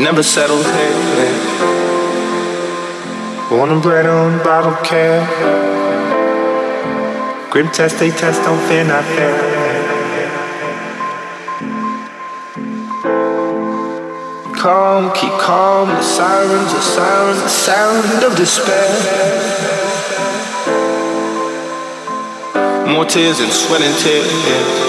Never settle here. Born and bred on bottle care. Grim test, they test, don't fear, not fair. Calm, keep calm, the sirens, the sirens, the sound of despair. More tears and sweat and tears.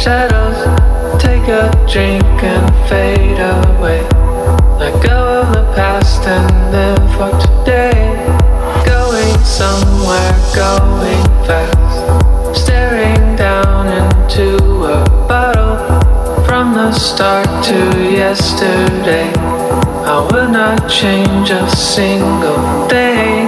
shadows take a drink and fade away. Let go of the past and live for today. Going somewhere, going fast. Staring down into a bottle from the start to yesterday. I will not change a single thing.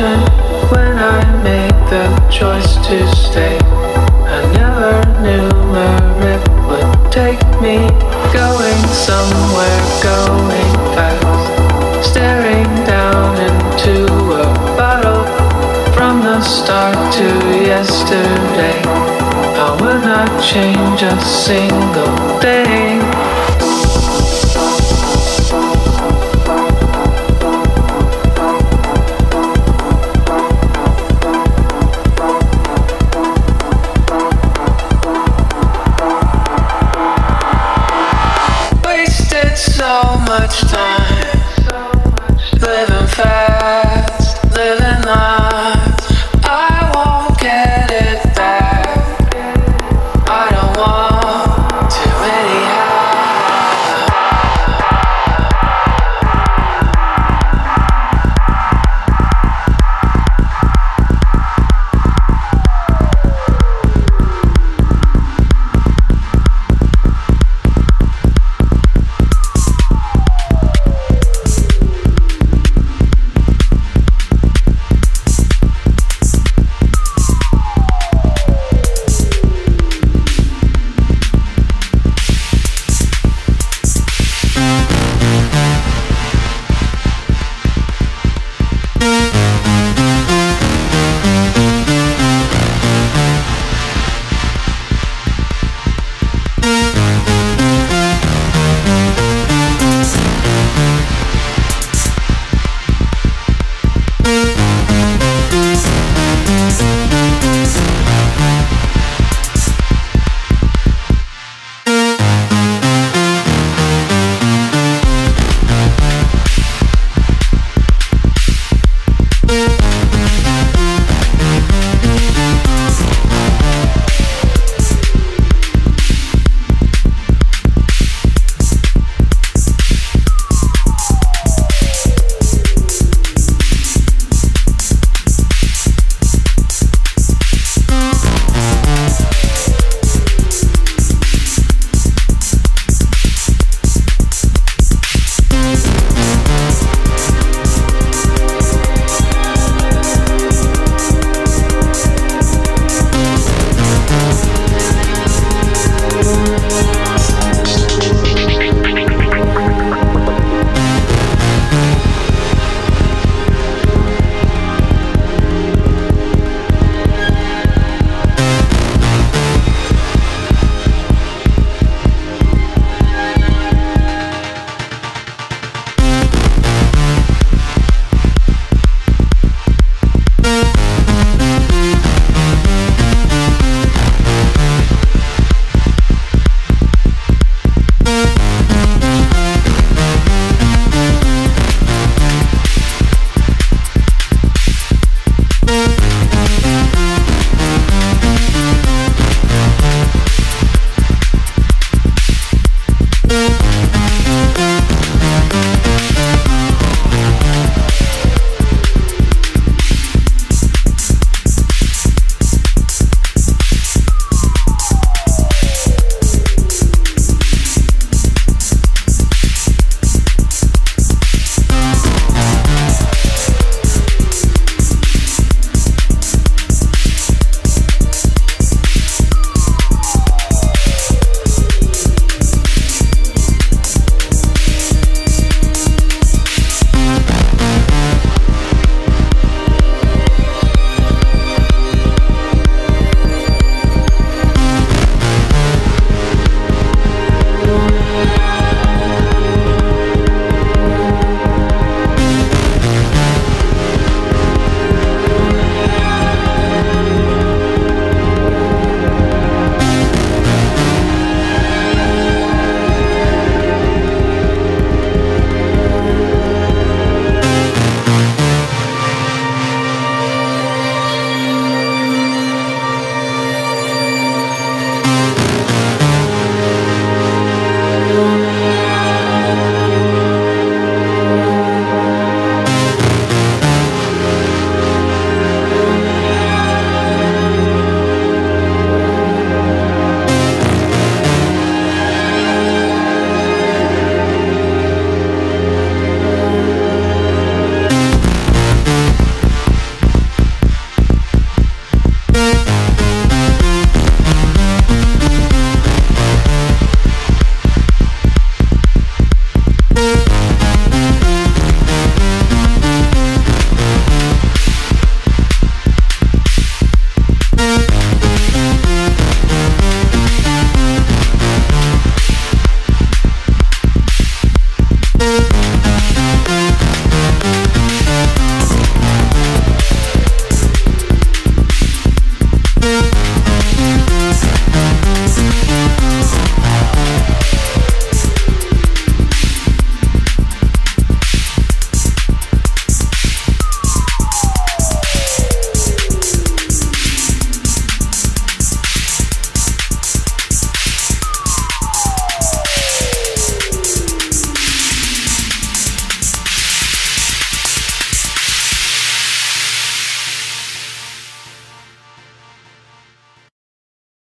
when I made the choice to stay. I never knew where it would take me. Going somewhere, going fast. Staring down into a bottle from the start to yesterday. I would not change a single